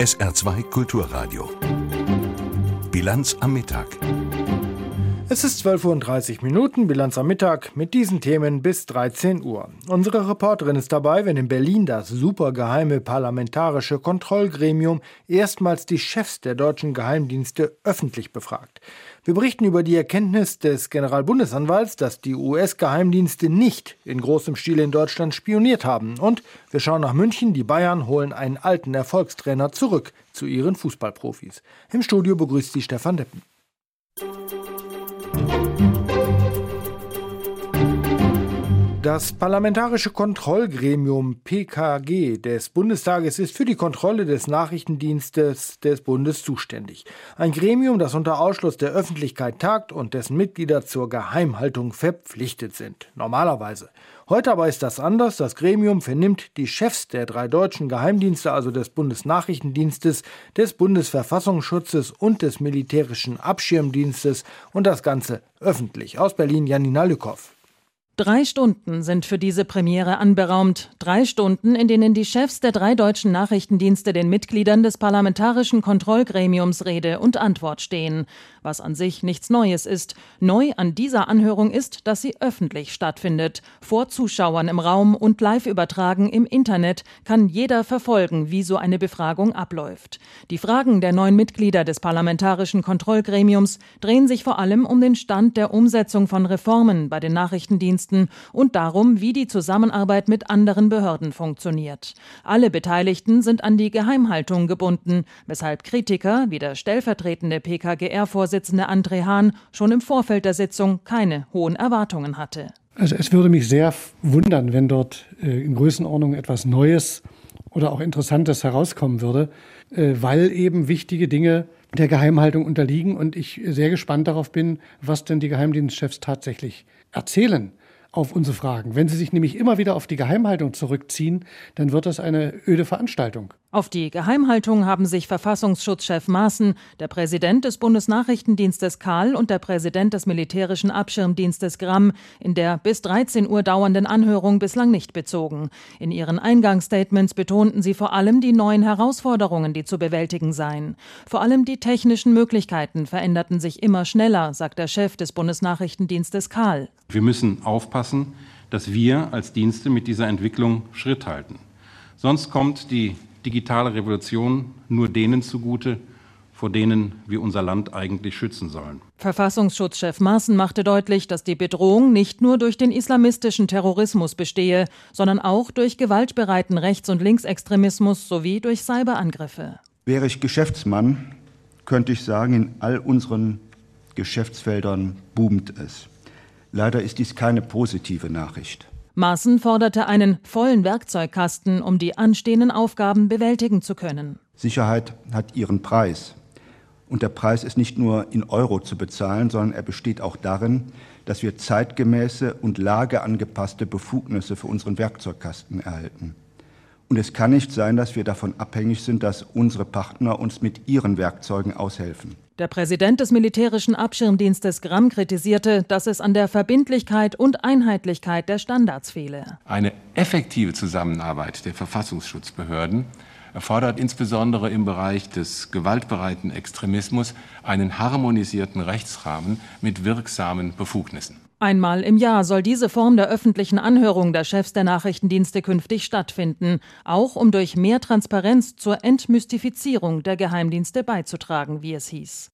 SR2 Kulturradio. Bilanz am Mittag. Es ist 12.30 Uhr Bilanz am Mittag mit diesen Themen bis 13 Uhr. Unsere Reporterin ist dabei, wenn in Berlin das supergeheime parlamentarische Kontrollgremium erstmals die Chefs der deutschen Geheimdienste öffentlich befragt. Wir berichten über die Erkenntnis des Generalbundesanwalts, dass die US-Geheimdienste nicht in großem Stil in Deutschland spioniert haben. Und wir schauen nach München. Die Bayern holen einen alten Erfolgstrainer zurück zu ihren Fußballprofis. Im Studio begrüßt sie Stefan Deppen. Thank you. Das Parlamentarische Kontrollgremium PKG des Bundestages ist für die Kontrolle des Nachrichtendienstes des Bundes zuständig. Ein Gremium, das unter Ausschluss der Öffentlichkeit tagt und dessen Mitglieder zur Geheimhaltung verpflichtet sind. Normalerweise. Heute aber ist das anders. Das Gremium vernimmt die Chefs der drei deutschen Geheimdienste, also des Bundesnachrichtendienstes, des Bundesverfassungsschutzes und des militärischen Abschirmdienstes und das Ganze öffentlich. Aus Berlin Janina Lückhoff. Drei Stunden sind für diese Premiere anberaumt. Drei Stunden, in denen die Chefs der drei deutschen Nachrichtendienste den Mitgliedern des Parlamentarischen Kontrollgremiums Rede und Antwort stehen. Was an sich nichts Neues ist. Neu an dieser Anhörung ist, dass sie öffentlich stattfindet. Vor Zuschauern im Raum und live übertragen im Internet kann jeder verfolgen, wie so eine Befragung abläuft. Die Fragen der neuen Mitglieder des Parlamentarischen Kontrollgremiums drehen sich vor allem um den Stand der Umsetzung von Reformen bei den Nachrichtendiensten und darum, wie die Zusammenarbeit mit anderen Behörden funktioniert. Alle Beteiligten sind an die Geheimhaltung gebunden, weshalb Kritiker wie der stellvertretende PKGR-Vorsitzende André Hahn schon im Vorfeld der Sitzung keine hohen Erwartungen hatte. Also es würde mich sehr wundern, wenn dort äh, in Größenordnung etwas Neues oder auch Interessantes herauskommen würde, äh, weil eben wichtige Dinge der Geheimhaltung unterliegen und ich sehr gespannt darauf bin, was denn die Geheimdienstchefs tatsächlich erzählen auf unsere Fragen. Wenn Sie sich nämlich immer wieder auf die Geheimhaltung zurückziehen, dann wird das eine öde Veranstaltung. Auf die Geheimhaltung haben sich Verfassungsschutzchef Maaßen, der Präsident des Bundesnachrichtendienstes Karl und der Präsident des militärischen Abschirmdienstes Gramm in der bis 13 Uhr dauernden Anhörung bislang nicht bezogen. In ihren Eingangsstatements betonten sie vor allem die neuen Herausforderungen, die zu bewältigen seien. Vor allem die technischen Möglichkeiten veränderten sich immer schneller, sagt der Chef des Bundesnachrichtendienstes Karl. Wir müssen aufpassen, dass wir als Dienste mit dieser Entwicklung Schritt halten. Sonst kommt die digitale Revolution nur denen zugute, vor denen wir unser Land eigentlich schützen sollen. Verfassungsschutzchef Maaßen machte deutlich, dass die Bedrohung nicht nur durch den islamistischen Terrorismus bestehe, sondern auch durch gewaltbereiten Rechts- und Linksextremismus sowie durch Cyberangriffe. Wäre ich Geschäftsmann, könnte ich sagen, in all unseren Geschäftsfeldern boomt es. Leider ist dies keine positive Nachricht. Maaßen forderte einen vollen Werkzeugkasten, um die anstehenden Aufgaben bewältigen zu können. Sicherheit hat ihren Preis. Und der Preis ist nicht nur in Euro zu bezahlen, sondern er besteht auch darin, dass wir zeitgemäße und lageangepasste Befugnisse für unseren Werkzeugkasten erhalten. Und es kann nicht sein, dass wir davon abhängig sind, dass unsere Partner uns mit ihren Werkzeugen aushelfen. Der Präsident des militärischen Abschirmdienstes Gramm kritisierte, dass es an der Verbindlichkeit und Einheitlichkeit der Standards fehle. Eine effektive Zusammenarbeit der Verfassungsschutzbehörden erfordert insbesondere im Bereich des gewaltbereiten Extremismus einen harmonisierten Rechtsrahmen mit wirksamen Befugnissen. Einmal im Jahr soll diese Form der öffentlichen Anhörung der Chefs der Nachrichtendienste künftig stattfinden, auch um durch mehr Transparenz zur Entmystifizierung der Geheimdienste beizutragen, wie es hieß.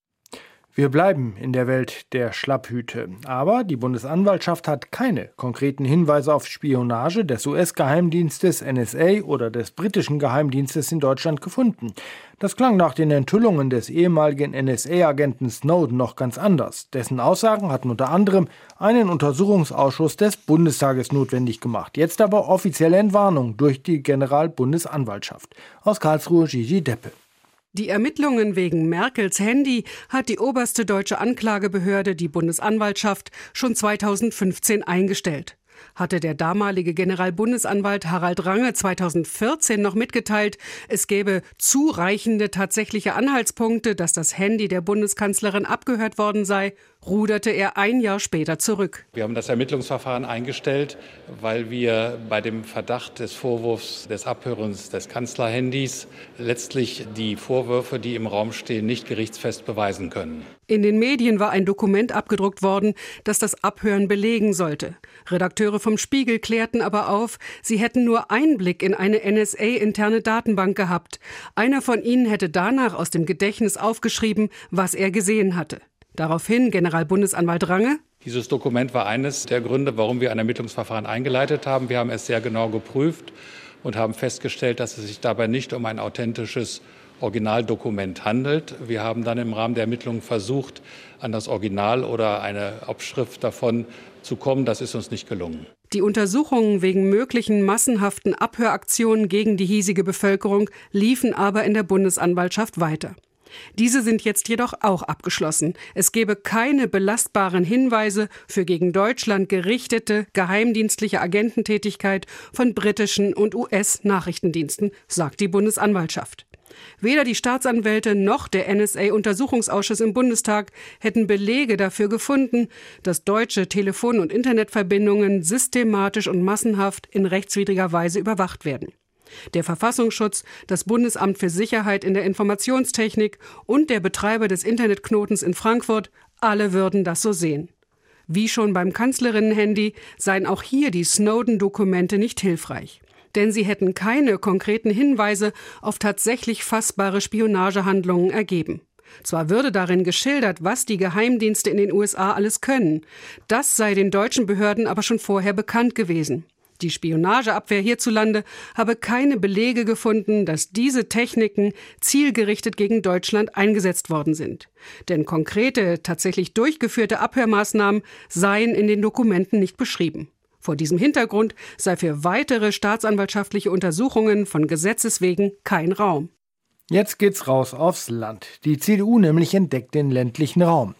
Wir bleiben in der Welt der Schlapphüte. Aber die Bundesanwaltschaft hat keine konkreten Hinweise auf Spionage des US-Geheimdienstes NSA oder des britischen Geheimdienstes in Deutschland gefunden. Das klang nach den Enthüllungen des ehemaligen NSA-Agenten Snowden noch ganz anders. Dessen Aussagen hatten unter anderem einen Untersuchungsausschuss des Bundestages notwendig gemacht. Jetzt aber offizielle Entwarnung durch die Generalbundesanwaltschaft. Aus Karlsruhe Gigi Deppe. Die Ermittlungen wegen Merkels Handy hat die oberste deutsche Anklagebehörde, die Bundesanwaltschaft, schon 2015 eingestellt. Hatte der damalige Generalbundesanwalt Harald Range 2014 noch mitgeteilt, es gäbe zureichende tatsächliche Anhaltspunkte, dass das Handy der Bundeskanzlerin abgehört worden sei, ruderte er ein Jahr später zurück. Wir haben das Ermittlungsverfahren eingestellt, weil wir bei dem Verdacht des Vorwurfs des Abhörens des Kanzlerhandys letztlich die Vorwürfe, die im Raum stehen, nicht gerichtsfest beweisen können. In den Medien war ein Dokument abgedruckt worden, das das Abhören belegen sollte. Redakteure vom Spiegel klärten aber auf, sie hätten nur Einblick in eine NSA-interne Datenbank gehabt. Einer von ihnen hätte danach aus dem Gedächtnis aufgeschrieben, was er gesehen hatte. Daraufhin Generalbundesanwalt Range. Dieses Dokument war eines der Gründe, warum wir ein Ermittlungsverfahren eingeleitet haben. Wir haben es sehr genau geprüft und haben festgestellt, dass es sich dabei nicht um ein authentisches Originaldokument handelt. Wir haben dann im Rahmen der Ermittlungen versucht, an das Original oder eine Abschrift davon zu kommen. Das ist uns nicht gelungen. Die Untersuchungen wegen möglichen massenhaften Abhöraktionen gegen die hiesige Bevölkerung liefen aber in der Bundesanwaltschaft weiter. Diese sind jetzt jedoch auch abgeschlossen. Es gebe keine belastbaren Hinweise für gegen Deutschland gerichtete geheimdienstliche Agententätigkeit von britischen und US-Nachrichtendiensten, sagt die Bundesanwaltschaft. Weder die Staatsanwälte noch der NSA-Untersuchungsausschuss im Bundestag hätten Belege dafür gefunden, dass deutsche Telefon- und Internetverbindungen systematisch und massenhaft in rechtswidriger Weise überwacht werden. Der Verfassungsschutz, das Bundesamt für Sicherheit in der Informationstechnik und der Betreiber des Internetknotens in Frankfurt, alle würden das so sehen. Wie schon beim Kanzlerinnen-Handy seien auch hier die Snowden-Dokumente nicht hilfreich. Denn sie hätten keine konkreten Hinweise auf tatsächlich fassbare Spionagehandlungen ergeben. Zwar würde darin geschildert, was die Geheimdienste in den USA alles können, das sei den deutschen Behörden aber schon vorher bekannt gewesen. Die Spionageabwehr hierzulande habe keine Belege gefunden, dass diese Techniken zielgerichtet gegen Deutschland eingesetzt worden sind. Denn konkrete, tatsächlich durchgeführte Abhörmaßnahmen seien in den Dokumenten nicht beschrieben. Vor diesem Hintergrund sei für weitere staatsanwaltschaftliche Untersuchungen von Gesetzes wegen kein Raum. Jetzt geht's raus aufs Land. Die CDU nämlich entdeckt den ländlichen Raum.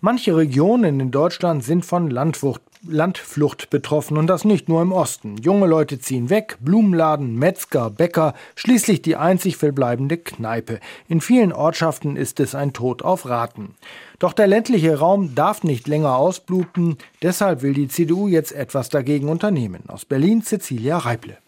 Manche Regionen in Deutschland sind von Landwucht Landflucht betroffen und das nicht nur im Osten. Junge Leute ziehen weg, Blumenladen, Metzger, Bäcker, schließlich die einzig verbleibende Kneipe. In vielen Ortschaften ist es ein Tod auf Raten. Doch der ländliche Raum darf nicht länger ausbluten, deshalb will die CDU jetzt etwas dagegen unternehmen. Aus Berlin Cecilia Reible.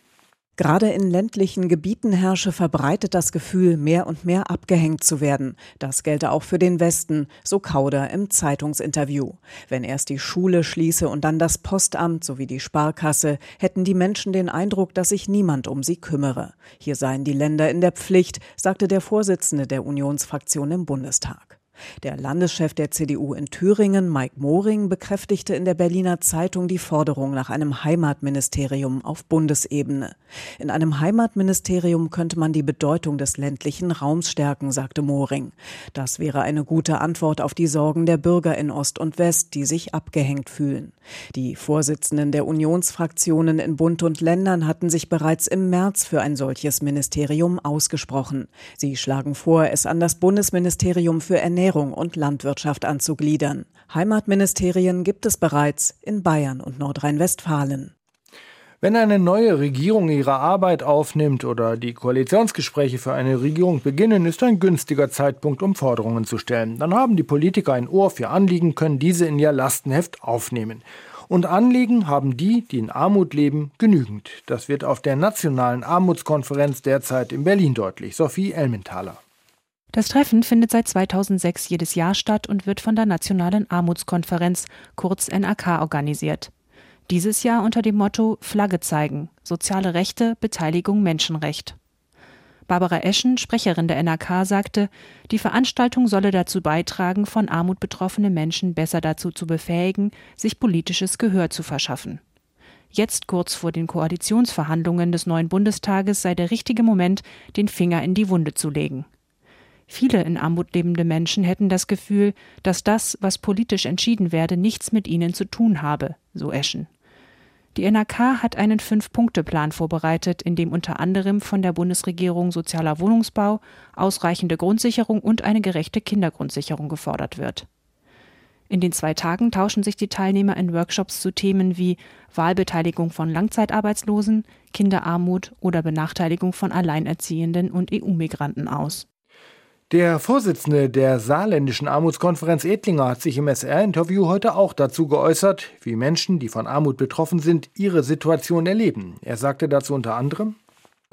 Gerade in ländlichen Gebieten herrsche verbreitet das Gefühl, mehr und mehr abgehängt zu werden. Das gelte auch für den Westen, so Kauder im Zeitungsinterview. Wenn erst die Schule schließe und dann das Postamt sowie die Sparkasse, hätten die Menschen den Eindruck, dass sich niemand um sie kümmere. Hier seien die Länder in der Pflicht, sagte der Vorsitzende der Unionsfraktion im Bundestag. Der Landeschef der CDU in Thüringen, Mike Moring, bekräftigte in der Berliner Zeitung die Forderung nach einem Heimatministerium auf Bundesebene. In einem Heimatministerium könnte man die Bedeutung des ländlichen Raums stärken, sagte Moring. Das wäre eine gute Antwort auf die Sorgen der Bürger in Ost und West, die sich abgehängt fühlen. Die Vorsitzenden der Unionsfraktionen in Bund und Ländern hatten sich bereits im März für ein solches Ministerium ausgesprochen. Sie schlagen vor, es an das Bundesministerium für Ernährung Ernährung und Landwirtschaft anzugliedern. Heimatministerien gibt es bereits in Bayern und Nordrhein-Westfalen. Wenn eine neue Regierung ihre Arbeit aufnimmt oder die Koalitionsgespräche für eine Regierung beginnen, ist ein günstiger Zeitpunkt, um Forderungen zu stellen. Dann haben die Politiker ein Ohr für Anliegen, können diese in ihr Lastenheft aufnehmen. Und Anliegen haben die, die in Armut leben, genügend. Das wird auf der Nationalen Armutskonferenz derzeit in Berlin deutlich. Sophie Elmenthaler. Das Treffen findet seit 2006 jedes Jahr statt und wird von der Nationalen Armutskonferenz, kurz NAK, organisiert. Dieses Jahr unter dem Motto Flagge zeigen, soziale Rechte, Beteiligung, Menschenrecht. Barbara Eschen, Sprecherin der NRK, sagte, die Veranstaltung solle dazu beitragen, von Armut betroffene Menschen besser dazu zu befähigen, sich politisches Gehör zu verschaffen. Jetzt kurz vor den Koalitionsverhandlungen des neuen Bundestages sei der richtige Moment, den Finger in die Wunde zu legen. Viele in Armut lebende Menschen hätten das Gefühl, dass das, was politisch entschieden werde, nichts mit ihnen zu tun habe, so Eschen. Die NRK hat einen Fünf-Punkte-Plan vorbereitet, in dem unter anderem von der Bundesregierung sozialer Wohnungsbau, ausreichende Grundsicherung und eine gerechte Kindergrundsicherung gefordert wird. In den zwei Tagen tauschen sich die Teilnehmer in Workshops zu Themen wie Wahlbeteiligung von Langzeitarbeitslosen, Kinderarmut oder Benachteiligung von Alleinerziehenden und EU-Migranten aus. Der Vorsitzende der saarländischen Armutskonferenz Edlinger hat sich im SR-Interview heute auch dazu geäußert, wie Menschen, die von Armut betroffen sind, ihre Situation erleben. Er sagte dazu unter anderem,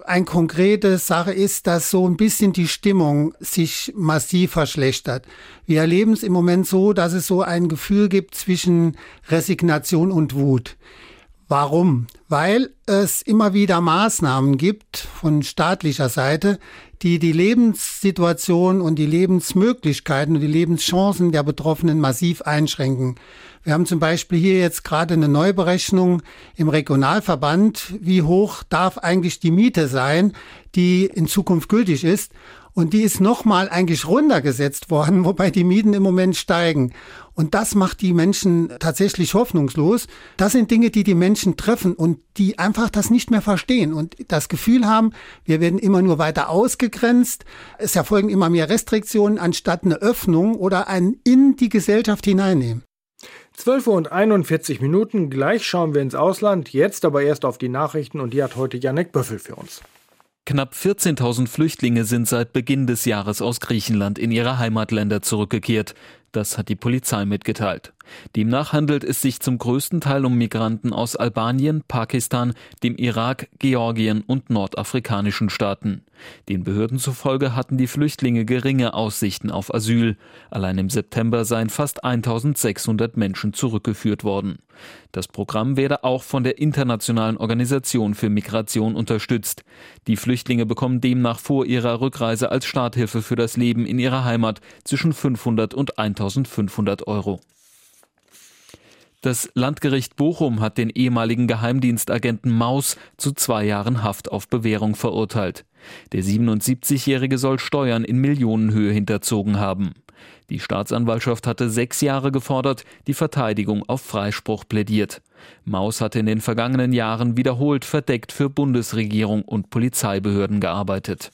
ein konkrete Sache ist, dass so ein bisschen die Stimmung sich massiv verschlechtert. Wir erleben es im Moment so, dass es so ein Gefühl gibt zwischen Resignation und Wut. Warum? Weil es immer wieder Maßnahmen gibt von staatlicher Seite, die die Lebenssituation und die Lebensmöglichkeiten und die Lebenschancen der Betroffenen massiv einschränken. Wir haben zum Beispiel hier jetzt gerade eine Neuberechnung im Regionalverband. Wie hoch darf eigentlich die Miete sein, die in Zukunft gültig ist? Und die ist nochmal eigentlich runtergesetzt worden, wobei die Mieten im Moment steigen. Und das macht die Menschen tatsächlich hoffnungslos. Das sind Dinge, die die Menschen treffen und die einfach das nicht mehr verstehen und das Gefühl haben, wir werden immer nur weiter ausgegrenzt. Es erfolgen immer mehr Restriktionen anstatt eine Öffnung oder ein in die Gesellschaft hineinnehmen. 12 Uhr und 41 Minuten. Gleich schauen wir ins Ausland. Jetzt aber erst auf die Nachrichten und die hat heute Janek Böffel für uns. Knapp 14.000 Flüchtlinge sind seit Beginn des Jahres aus Griechenland in ihre Heimatländer zurückgekehrt. Das hat die Polizei mitgeteilt. Demnach handelt es sich zum größten Teil um Migranten aus Albanien, Pakistan, dem Irak, Georgien und nordafrikanischen Staaten. Den Behörden zufolge hatten die Flüchtlinge geringe Aussichten auf Asyl. Allein im September seien fast 1600 Menschen zurückgeführt worden. Das Programm werde auch von der Internationalen Organisation für Migration unterstützt. Die Flüchtlinge bekommen demnach vor ihrer Rückreise als Starthilfe für das Leben in ihrer Heimat zwischen 500 und 1500 Euro. Das Landgericht Bochum hat den ehemaligen Geheimdienstagenten Maus zu zwei Jahren Haft auf Bewährung verurteilt. Der 77-Jährige soll Steuern in Millionenhöhe hinterzogen haben. Die Staatsanwaltschaft hatte sechs Jahre gefordert, die Verteidigung auf Freispruch plädiert. Maus hatte in den vergangenen Jahren wiederholt verdeckt für Bundesregierung und Polizeibehörden gearbeitet.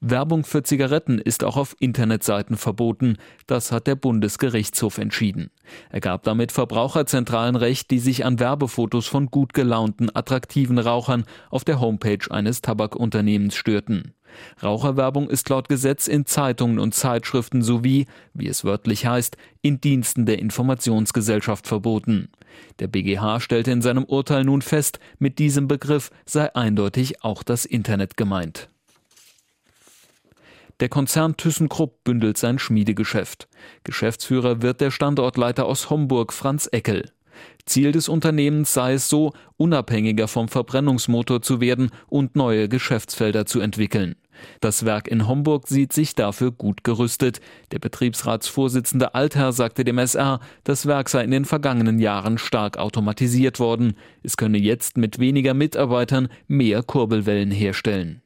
Werbung für Zigaretten ist auch auf Internetseiten verboten. Das hat der Bundesgerichtshof entschieden. Er gab damit Verbraucherzentralen Recht, die sich an Werbefotos von gut gelaunten, attraktiven Rauchern auf der Homepage eines Tabakunternehmens störten. Raucherwerbung ist laut Gesetz in Zeitungen und Zeitschriften sowie, wie es wörtlich heißt, in Diensten der Informationsgesellschaft verboten. Der BGH stellte in seinem Urteil nun fest, mit diesem Begriff sei eindeutig auch das Internet gemeint. Der Konzern ThyssenKrupp bündelt sein Schmiedegeschäft. Geschäftsführer wird der Standortleiter aus Homburg Franz Eckel. Ziel des Unternehmens sei es so, unabhängiger vom Verbrennungsmotor zu werden und neue Geschäftsfelder zu entwickeln. Das Werk in Homburg sieht sich dafür gut gerüstet. Der Betriebsratsvorsitzende Altherr sagte dem SR, das Werk sei in den vergangenen Jahren stark automatisiert worden. Es könne jetzt mit weniger Mitarbeitern mehr Kurbelwellen herstellen.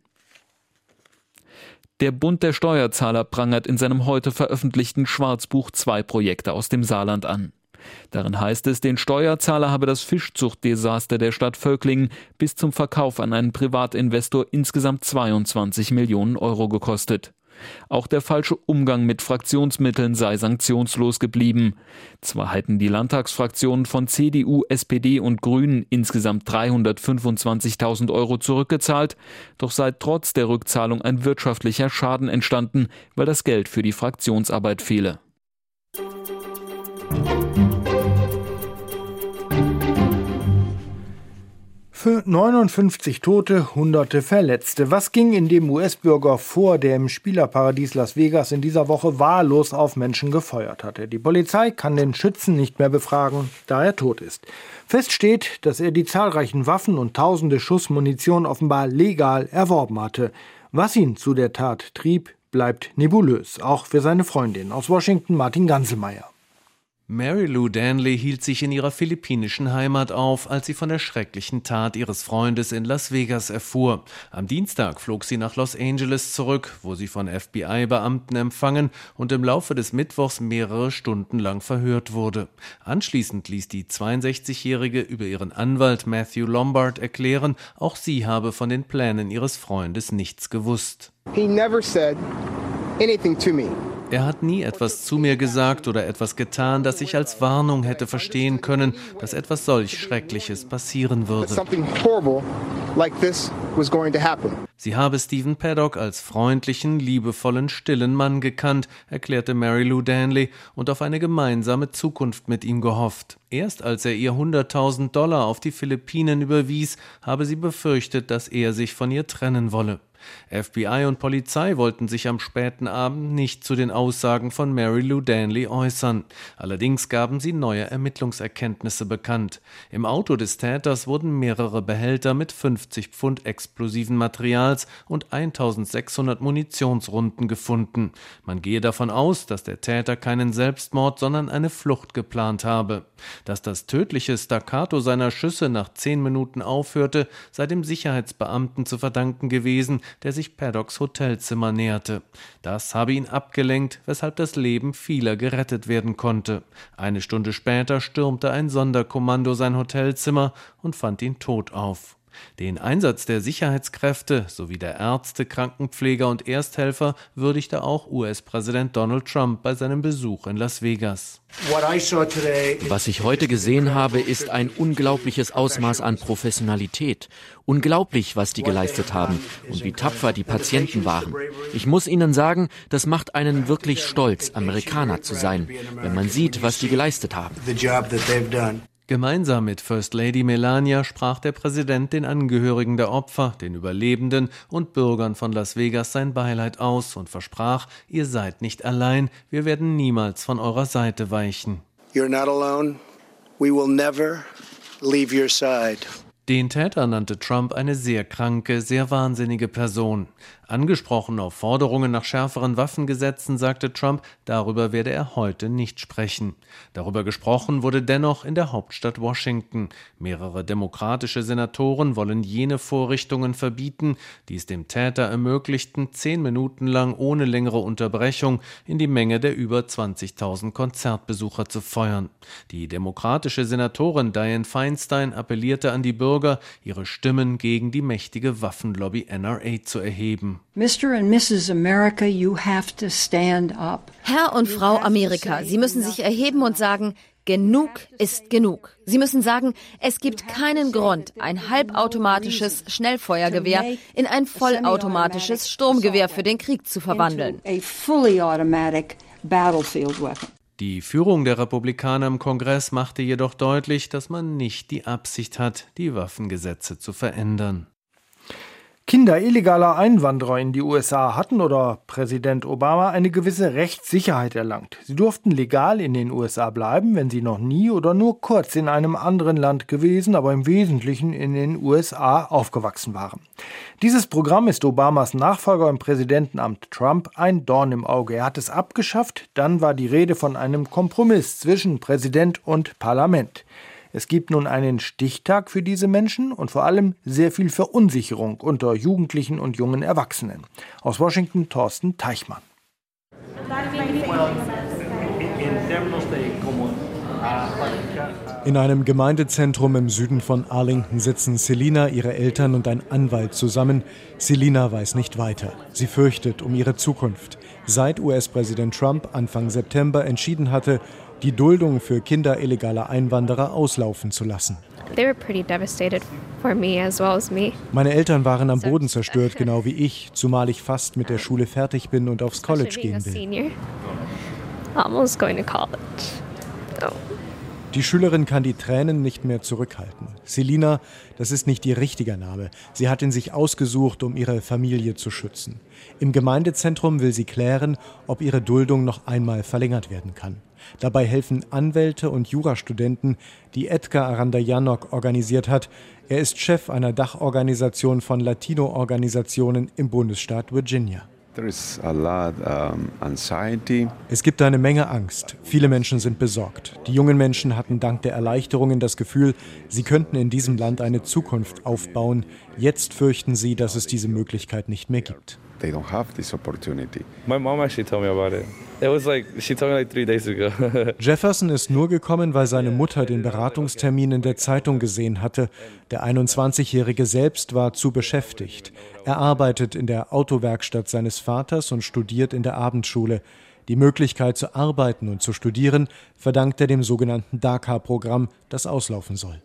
Der Bund der Steuerzahler prangert in seinem heute veröffentlichten Schwarzbuch zwei Projekte aus dem Saarland an. Darin heißt es, den Steuerzahler habe das Fischzuchtdesaster der Stadt Völklingen bis zum Verkauf an einen Privatinvestor insgesamt 22 Millionen Euro gekostet. Auch der falsche Umgang mit Fraktionsmitteln sei sanktionslos geblieben. Zwar hätten die Landtagsfraktionen von CDU, SPD und Grünen insgesamt 325.000 Euro zurückgezahlt, doch sei trotz der Rückzahlung ein wirtschaftlicher Schaden entstanden, weil das Geld für die Fraktionsarbeit fehle. 59 Tote, Hunderte Verletzte. Was ging in dem US-Bürger vor, der im Spielerparadies Las Vegas in dieser Woche wahllos auf Menschen gefeuert hatte? Die Polizei kann den Schützen nicht mehr befragen, da er tot ist. Fest steht, dass er die zahlreichen Waffen und tausende Schuss Munition offenbar legal erworben hatte. Was ihn zu der Tat trieb, bleibt nebulös, auch für seine Freundin. Aus Washington Martin Ganselmeier. Mary Lou Danley hielt sich in ihrer philippinischen Heimat auf, als sie von der schrecklichen Tat ihres Freundes in Las Vegas erfuhr. Am Dienstag flog sie nach Los Angeles zurück, wo sie von FBI-Beamten empfangen und im Laufe des Mittwochs mehrere Stunden lang verhört wurde. Anschließend ließ die 62-Jährige über ihren Anwalt Matthew Lombard erklären, auch sie habe von den Plänen ihres Freundes nichts gewusst. He never said anything to me. Er hat nie etwas zu mir gesagt oder etwas getan, das ich als Warnung hätte verstehen können, dass etwas solch Schreckliches passieren würde. Sie habe Stephen Paddock als freundlichen, liebevollen, stillen Mann gekannt, erklärte Mary Lou Danley und auf eine gemeinsame Zukunft mit ihm gehofft. Erst als er ihr 100.000 Dollar auf die Philippinen überwies, habe sie befürchtet, dass er sich von ihr trennen wolle. FBI und Polizei wollten sich am späten Abend nicht zu den Aussagen von Mary Lou Danley äußern. Allerdings gaben sie neue Ermittlungserkenntnisse bekannt. Im Auto des Täters wurden mehrere Behälter mit 50 Pfund explosiven Materials und 1600 Munitionsrunden gefunden. Man gehe davon aus, dass der Täter keinen Selbstmord, sondern eine Flucht geplant habe. Dass das tödliche Staccato seiner Schüsse nach zehn Minuten aufhörte, sei dem Sicherheitsbeamten zu verdanken gewesen, der sich Paddocks Hotelzimmer näherte. Das habe ihn abgelenkt, weshalb das Leben vieler gerettet werden konnte. Eine Stunde später stürmte ein Sonderkommando sein Hotelzimmer und fand ihn tot auf. Den Einsatz der Sicherheitskräfte sowie der Ärzte, Krankenpfleger und Ersthelfer würdigte auch US-Präsident Donald Trump bei seinem Besuch in Las Vegas. Was ich heute gesehen habe, ist ein unglaubliches Ausmaß an Professionalität. Unglaublich, was die geleistet haben und wie tapfer die Patienten waren. Ich muss Ihnen sagen, das macht einen wirklich stolz, Amerikaner zu sein, wenn man sieht, was die geleistet haben. Gemeinsam mit First Lady Melania sprach der Präsident den Angehörigen der Opfer, den Überlebenden und Bürgern von Las Vegas sein Beileid aus und versprach, ihr seid nicht allein, wir werden niemals von eurer Seite weichen. You're not alone. We will never leave your side. Den Täter nannte Trump eine sehr kranke, sehr wahnsinnige Person. Angesprochen auf Forderungen nach schärferen Waffengesetzen sagte Trump, darüber werde er heute nicht sprechen. Darüber gesprochen wurde dennoch in der Hauptstadt Washington. Mehrere demokratische Senatoren wollen jene Vorrichtungen verbieten, die es dem Täter ermöglichten, zehn Minuten lang ohne längere Unterbrechung in die Menge der über 20.000 Konzertbesucher zu feuern. Die demokratische Senatorin Dianne Feinstein appellierte an die Bürger, ihre Stimmen gegen die mächtige Waffenlobby NRA zu erheben. Mr. and Mrs. America, you have to stand up. Herr und Frau Amerika, Sie müssen sich erheben und sagen, Genug ist genug. Sie müssen sagen, es gibt keinen Grund, ein halbautomatisches Schnellfeuergewehr in ein vollautomatisches Sturmgewehr für den Krieg zu verwandeln. Die Führung der Republikaner im Kongress machte jedoch deutlich, dass man nicht die Absicht hat, die Waffengesetze zu verändern. Kinder illegaler Einwanderer in die USA hatten oder Präsident Obama eine gewisse Rechtssicherheit erlangt. Sie durften legal in den USA bleiben, wenn sie noch nie oder nur kurz in einem anderen Land gewesen, aber im Wesentlichen in den USA aufgewachsen waren. Dieses Programm ist Obamas Nachfolger im Präsidentenamt Trump ein Dorn im Auge. Er hat es abgeschafft, dann war die Rede von einem Kompromiss zwischen Präsident und Parlament. Es gibt nun einen Stichtag für diese Menschen und vor allem sehr viel Verunsicherung unter Jugendlichen und jungen Erwachsenen. Aus Washington Thorsten Teichmann. In einem Gemeindezentrum im Süden von Arlington sitzen Selina, ihre Eltern und ein Anwalt zusammen. Selina weiß nicht weiter. Sie fürchtet um ihre Zukunft. Seit US-Präsident Trump Anfang September entschieden hatte, die Duldung für Kinder illegaler Einwanderer auslaufen zu lassen. Meine Eltern waren am Boden zerstört, genau wie ich, zumal ich fast mit der Schule fertig bin und aufs College gehen will. Die Schülerin kann die Tränen nicht mehr zurückhalten. Selina, das ist nicht ihr richtiger Name. Sie hat ihn sich ausgesucht, um ihre Familie zu schützen. Im Gemeindezentrum will sie klären, ob ihre Duldung noch einmal verlängert werden kann. Dabei helfen Anwälte und Jurastudenten, die Edgar Arandayanok organisiert hat. Er ist Chef einer Dachorganisation von Latino-Organisationen im Bundesstaat Virginia. Es gibt eine Menge Angst. Viele Menschen sind besorgt. Die jungen Menschen hatten dank der Erleichterungen das Gefühl, sie könnten in diesem Land eine Zukunft aufbauen. Jetzt fürchten sie, dass es diese Möglichkeit nicht mehr gibt. They don't have this opportunity. My mom actually told me about it. It was like she told me like three days ago. Jefferson ist nur gekommen, weil seine Mutter den Beratungstermin in der Zeitung gesehen hatte. Der 21-Jährige selbst war zu beschäftigt. Er arbeitet in der Autowerkstatt seines Vaters und studiert in der Abendschule. Die Möglichkeit zu arbeiten und zu studieren verdankt er dem sogenannten DACA-Programm, das auslaufen soll.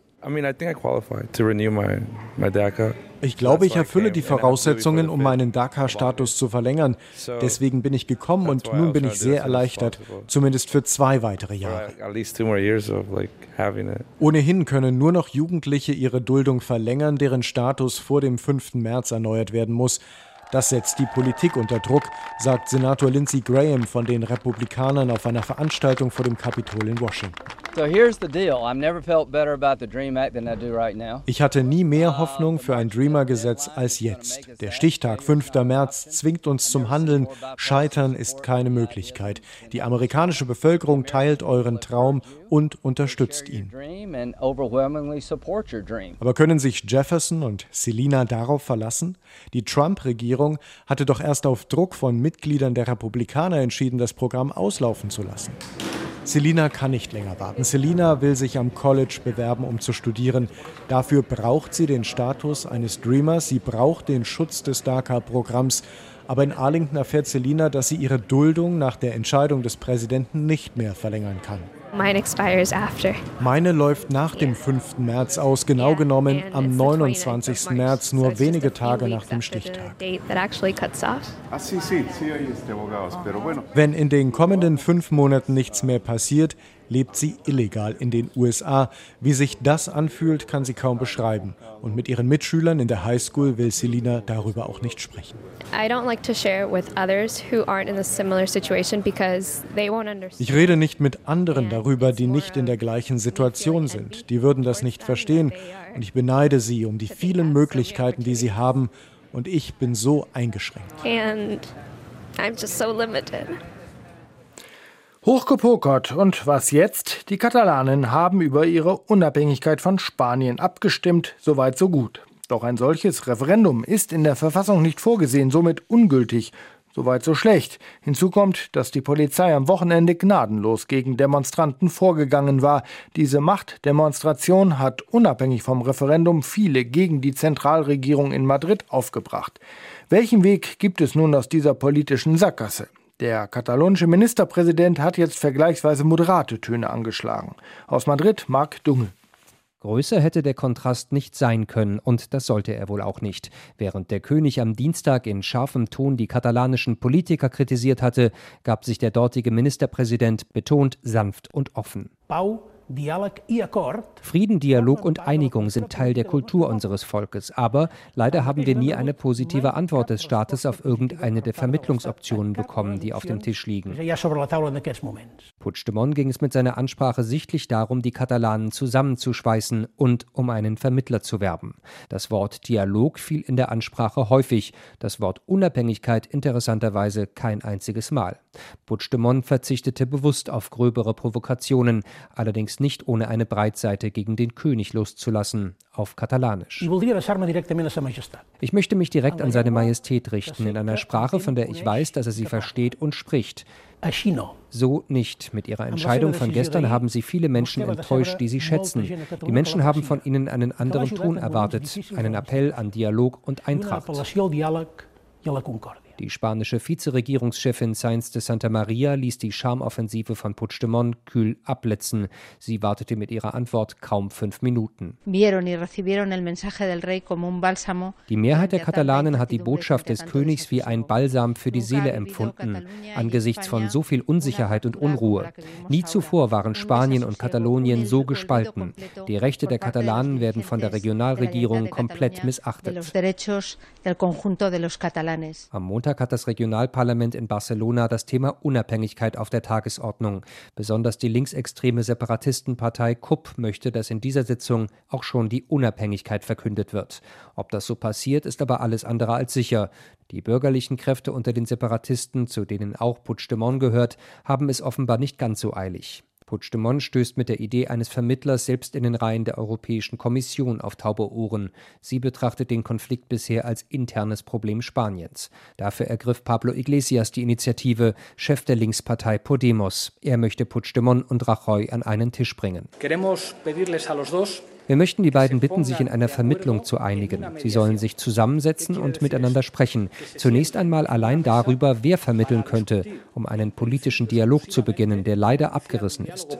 Ich glaube, ich erfülle die Voraussetzungen, um meinen DACA-Status zu verlängern. Deswegen bin ich gekommen und nun bin ich sehr erleichtert, zumindest für zwei weitere Jahre. Ohnehin können nur noch Jugendliche ihre Duldung verlängern, deren Status vor dem 5. März erneuert werden muss. Das setzt die Politik unter Druck, sagt Senator Lindsey Graham von den Republikanern auf einer Veranstaltung vor dem Kapitol in Washington. Ich hatte nie mehr Hoffnung für ein Dreamer-Gesetz als jetzt. Der Stichtag 5. März zwingt uns zum Handeln. Scheitern ist keine Möglichkeit. Die amerikanische Bevölkerung teilt euren Traum und unterstützt ihn. Aber können sich Jefferson und Selina darauf verlassen? Die Trump-Regierung hatte doch erst auf Druck von Mitgliedern der Republikaner entschieden, das Programm auslaufen zu lassen. Selina kann nicht länger warten. Selina will sich am College bewerben, um zu studieren. Dafür braucht sie den Status eines Dreamers. Sie braucht den Schutz des DACA-Programms. Aber in Arlington erfährt Selina, dass sie ihre Duldung nach der Entscheidung des Präsidenten nicht mehr verlängern kann. Mine expires after. Meine läuft nach dem 5. März aus, genau genommen am 29. März, nur wenige Tage nach dem Stichtag. Wenn in den kommenden fünf Monaten nichts mehr passiert, lebt sie illegal in den USA. Wie sich das anfühlt, kann sie kaum beschreiben. Und mit ihren Mitschülern in der Highschool will Selina darüber auch nicht sprechen. Ich rede nicht mit anderen darüber, die nicht in der gleichen Situation sind. Die würden das nicht verstehen. Und ich beneide sie um die vielen Möglichkeiten, die sie haben. Und ich bin so eingeschränkt. And I'm just so limited. Hochgepokert. Und was jetzt? Die Katalanen haben über ihre Unabhängigkeit von Spanien abgestimmt. Soweit so gut. Doch ein solches Referendum ist in der Verfassung nicht vorgesehen, somit ungültig. Soweit so schlecht. Hinzu kommt, dass die Polizei am Wochenende gnadenlos gegen Demonstranten vorgegangen war. Diese Machtdemonstration hat unabhängig vom Referendum viele gegen die Zentralregierung in Madrid aufgebracht. Welchen Weg gibt es nun aus dieser politischen Sackgasse? Der katalonische Ministerpräsident hat jetzt vergleichsweise moderate Töne angeschlagen. Aus Madrid Marc Dungel. Größer hätte der Kontrast nicht sein können, und das sollte er wohl auch nicht. Während der König am Dienstag in scharfem Ton die katalanischen Politiker kritisiert hatte, gab sich der dortige Ministerpräsident betont sanft und offen. Bau Frieden, Dialog und Einigung sind Teil der Kultur unseres Volkes, aber leider haben wir nie eine positive Antwort des Staates auf irgendeine der Vermittlungsoptionen bekommen, die auf dem Tisch liegen. Puigdemont ging es mit seiner Ansprache sichtlich darum, die Katalanen zusammenzuschweißen und um einen Vermittler zu werben. Das Wort Dialog fiel in der Ansprache häufig, das Wort Unabhängigkeit interessanterweise kein einziges Mal. Puigdemont verzichtete bewusst auf gröbere Provokationen, allerdings nicht ohne eine Breitseite gegen den König loszulassen, auf Katalanisch. Ich möchte mich direkt an seine Majestät richten, in einer Sprache, von der ich weiß, dass er sie versteht und spricht. So nicht. Mit ihrer Entscheidung von gestern haben sie viele Menschen enttäuscht, die sie schätzen. Die Menschen haben von ihnen einen anderen Ton erwartet, einen Appell an Dialog und Eintracht. Die spanische Vizeregierungschefin Sainz de Santa Maria ließ die Charmoffensive von Puigdemont kühl abblitzen. Sie wartete mit ihrer Antwort kaum fünf Minuten. Die Mehrheit der Katalanen hat die Botschaft des Königs wie ein Balsam für die Seele empfunden, angesichts von so viel Unsicherheit und Unruhe. Nie zuvor waren Spanien und Katalonien so gespalten. Die Rechte der Katalanen werden von der Regionalregierung komplett missachtet. Am Montag Montag hat das Regionalparlament in Barcelona das Thema Unabhängigkeit auf der Tagesordnung. Besonders die linksextreme Separatistenpartei KUP möchte, dass in dieser Sitzung auch schon die Unabhängigkeit verkündet wird. Ob das so passiert, ist aber alles andere als sicher. Die bürgerlichen Kräfte unter den Separatisten, zu denen auch Puigdemont gehört, haben es offenbar nicht ganz so eilig. Puigdemont stößt mit der Idee eines Vermittlers selbst in den Reihen der Europäischen Kommission auf taube Ohren. Sie betrachtet den Konflikt bisher als internes Problem Spaniens. Dafür ergriff Pablo Iglesias die Initiative, Chef der Linkspartei Podemos. Er möchte Puigdemont und Rajoy an einen Tisch bringen. Wir möchten die beiden bitten, sich in einer Vermittlung zu einigen. Sie sollen sich zusammensetzen und miteinander sprechen. Zunächst einmal allein darüber, wer vermitteln könnte, um einen politischen Dialog zu beginnen, der leider abgerissen ist.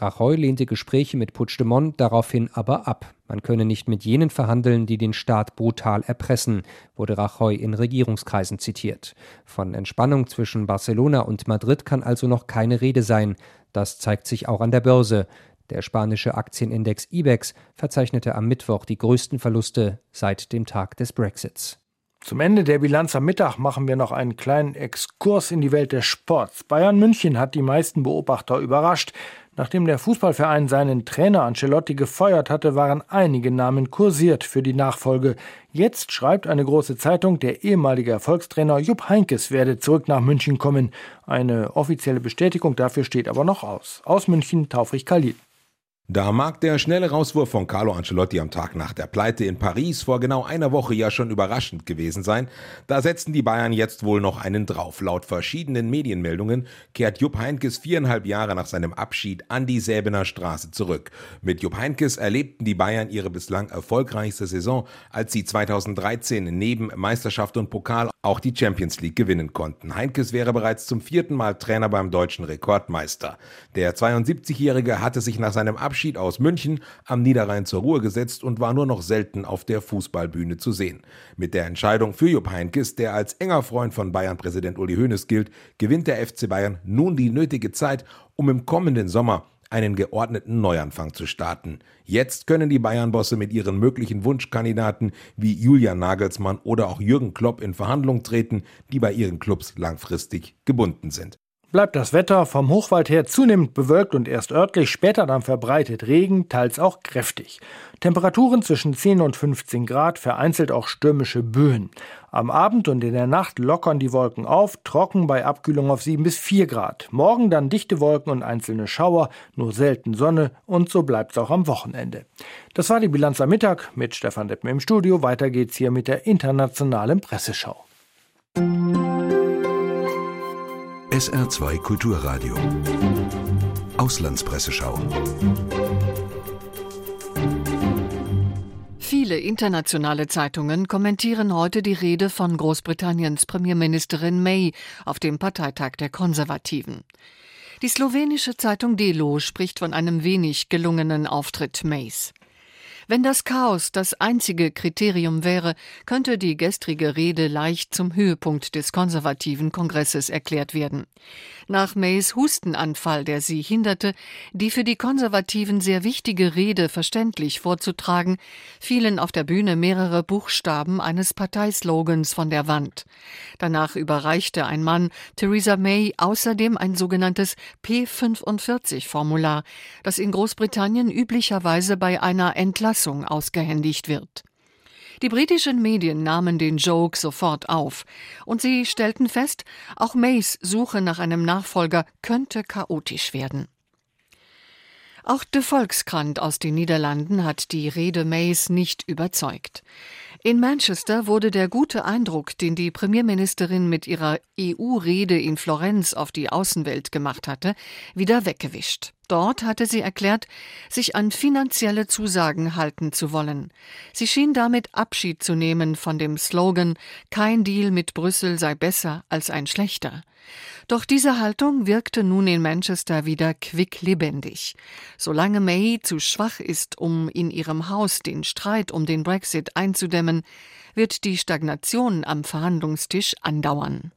Rajoy lehnte Gespräche mit Puigdemont daraufhin aber ab. Man könne nicht mit jenen verhandeln, die den Staat brutal erpressen, wurde Rajoy in Regierungskreisen zitiert. Von Entspannung zwischen Barcelona und Madrid kann also noch keine Rede sein. Das zeigt sich auch an der Börse. Der spanische Aktienindex IBEX verzeichnete am Mittwoch die größten Verluste seit dem Tag des Brexits. Zum Ende der Bilanz am Mittag machen wir noch einen kleinen Exkurs in die Welt des Sports. Bayern München hat die meisten Beobachter überrascht. Nachdem der Fußballverein seinen Trainer Ancelotti gefeuert hatte, waren einige Namen kursiert für die Nachfolge. Jetzt schreibt eine große Zeitung, der ehemalige Erfolgstrainer Jupp Heinkes werde zurück nach München kommen. Eine offizielle Bestätigung dafür steht aber noch aus. Aus München Taufrich Khalil. Da mag der schnelle Rauswurf von Carlo Ancelotti am Tag nach der Pleite in Paris vor genau einer Woche ja schon überraschend gewesen sein, da setzen die Bayern jetzt wohl noch einen drauf. Laut verschiedenen Medienmeldungen kehrt Jupp Heynckes viereinhalb Jahre nach seinem Abschied an die Säbener Straße zurück. Mit Jupp Heynckes erlebten die Bayern ihre bislang erfolgreichste Saison, als sie 2013 neben Meisterschaft und Pokal auch die Champions League gewinnen konnten. Heinkes wäre bereits zum vierten Mal Trainer beim deutschen Rekordmeister. Der 72-Jährige hatte sich nach seinem Abschied aus München am Niederrhein zur Ruhe gesetzt und war nur noch selten auf der Fußballbühne zu sehen. Mit der Entscheidung für Jupp Heinkes, der als enger Freund von Bayern-Präsident Uli Hoeneß gilt, gewinnt der FC Bayern nun die nötige Zeit, um im kommenden Sommer einen geordneten Neuanfang zu starten. Jetzt können die Bayern-Bosse mit ihren möglichen Wunschkandidaten wie Julian Nagelsmann oder auch Jürgen Klopp in Verhandlungen treten, die bei ihren Clubs langfristig gebunden sind. Bleibt das Wetter vom Hochwald her zunehmend bewölkt und erst örtlich, später dann verbreitet Regen, teils auch kräftig. Temperaturen zwischen 10 und 15 Grad, vereinzelt auch stürmische Böen. Am Abend und in der Nacht lockern die Wolken auf, trocken bei Abkühlung auf 7 bis 4 Grad. Morgen dann dichte Wolken und einzelne Schauer, nur selten Sonne und so bleibt's auch am Wochenende. Das war die Bilanz am Mittag mit Stefan Deppen im Studio. Weiter geht's hier mit der internationalen Presseschau. SR2 Kulturradio. Auslandspresseschau. Viele internationale Zeitungen kommentieren heute die Rede von Großbritanniens Premierministerin May auf dem Parteitag der Konservativen. Die slowenische Zeitung Delo spricht von einem wenig gelungenen Auftritt Mays. Wenn das Chaos das einzige Kriterium wäre, könnte die gestrige Rede leicht zum Höhepunkt des konservativen Kongresses erklärt werden. Nach Mays Hustenanfall, der sie hinderte, die für die Konservativen sehr wichtige Rede verständlich vorzutragen, fielen auf der Bühne mehrere Buchstaben eines Parteislogans von der Wand. Danach überreichte ein Mann Theresa May außerdem ein sogenanntes P45-Formular, das in Großbritannien üblicherweise bei einer Entlassung Entlassung ausgehändigt wird. Die britischen Medien nahmen den Joke sofort auf und sie stellten fest, auch Mays Suche nach einem Nachfolger könnte chaotisch werden. Auch de Volkskrant aus den Niederlanden hat die Rede Mays nicht überzeugt. In Manchester wurde der gute Eindruck, den die Premierministerin mit ihrer EU-Rede in Florenz auf die Außenwelt gemacht hatte, wieder weggewischt. Dort hatte sie erklärt, sich an finanzielle Zusagen halten zu wollen. Sie schien damit Abschied zu nehmen von dem Slogan Kein Deal mit Brüssel sei besser als ein schlechter. Doch diese Haltung wirkte nun in Manchester wieder quicklebendig. Solange May zu schwach ist, um in ihrem Haus den Streit um den Brexit einzudämmen, wird die Stagnation am Verhandlungstisch andauern.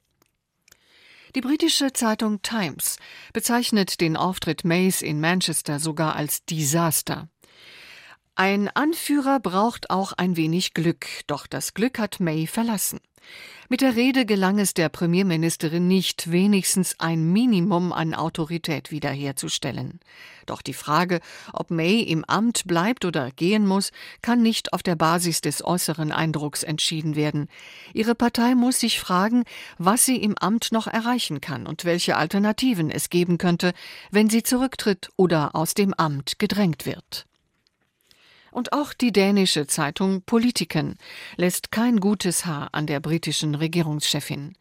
Die britische Zeitung Times bezeichnet den Auftritt Mays in Manchester sogar als Desaster. Ein Anführer braucht auch ein wenig Glück, doch das Glück hat May verlassen. Mit der Rede gelang es der Premierministerin nicht, wenigstens ein Minimum an Autorität wiederherzustellen. Doch die Frage, ob May im Amt bleibt oder gehen muss, kann nicht auf der Basis des äußeren Eindrucks entschieden werden. Ihre Partei muss sich fragen, was sie im Amt noch erreichen kann und welche Alternativen es geben könnte, wenn sie zurücktritt oder aus dem Amt gedrängt wird. Und auch die dänische Zeitung Politiken lässt kein gutes Haar an der britischen Regierungschefin.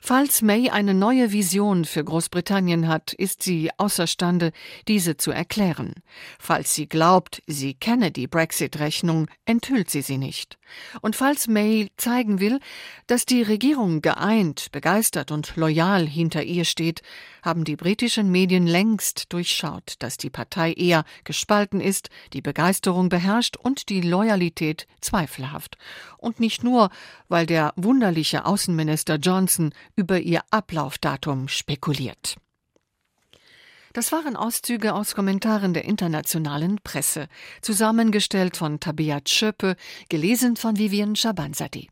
Falls May eine neue Vision für Großbritannien hat, ist sie außerstande, diese zu erklären. Falls sie glaubt, sie kenne die Brexit-Rechnung, enthüllt sie sie nicht. Und falls May zeigen will, dass die Regierung geeint, begeistert und loyal hinter ihr steht, haben die britischen Medien längst durchschaut, dass die Partei eher gespalten ist, die Begeisterung beherrscht und die Loyalität zweifelhaft. Und nicht nur, weil der wunderliche Außenminister Johnson über ihr Ablaufdatum spekuliert. Das waren Auszüge aus Kommentaren der internationalen Presse, zusammengestellt von Tabea Schöppe, gelesen von Vivian Schabanzadi.